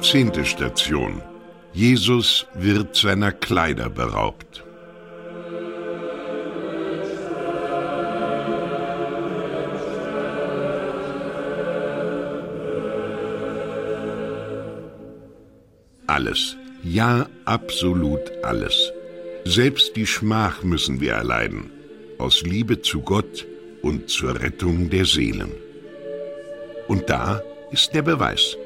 Zehnte Station. Jesus wird seiner Kleider beraubt. Alles, ja absolut alles. Selbst die Schmach müssen wir erleiden, aus Liebe zu Gott und zur Rettung der Seelen. Und da ist der Beweis.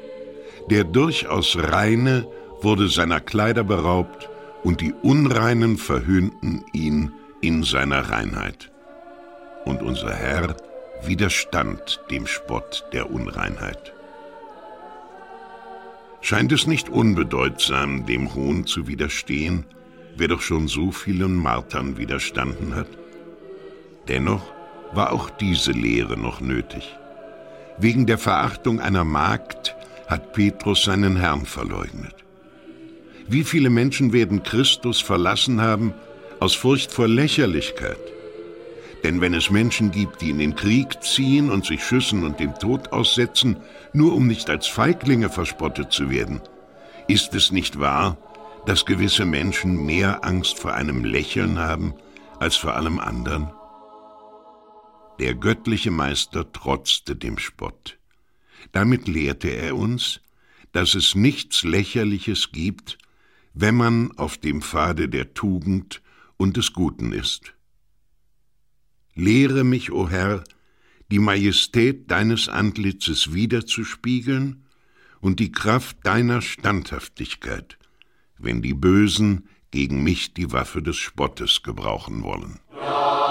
Der durchaus Reine wurde seiner Kleider beraubt und die Unreinen verhöhnten ihn in seiner Reinheit. Und unser Herr widerstand dem Spott der Unreinheit. Scheint es nicht unbedeutsam, dem Hohn zu widerstehen, wer doch schon so vielen Martern widerstanden hat? Dennoch war auch diese Lehre noch nötig. Wegen der Verachtung einer Magd hat Petrus seinen Herrn verleugnet. Wie viele Menschen werden Christus verlassen haben aus Furcht vor Lächerlichkeit? Denn wenn es Menschen gibt, die in den Krieg ziehen und sich Schüssen und dem Tod aussetzen, nur um nicht als Feiglinge verspottet zu werden, ist es nicht wahr, dass gewisse Menschen mehr Angst vor einem Lächeln haben als vor allem anderen? Der göttliche Meister trotzte dem Spott. Damit lehrte er uns, dass es nichts Lächerliches gibt, wenn man auf dem Pfade der Tugend und des Guten ist. Lehre mich, o Herr, die Majestät deines Antlitzes wiederzuspiegeln und die Kraft deiner Standhaftigkeit, wenn die Bösen gegen mich die Waffe des Spottes gebrauchen wollen. Ja.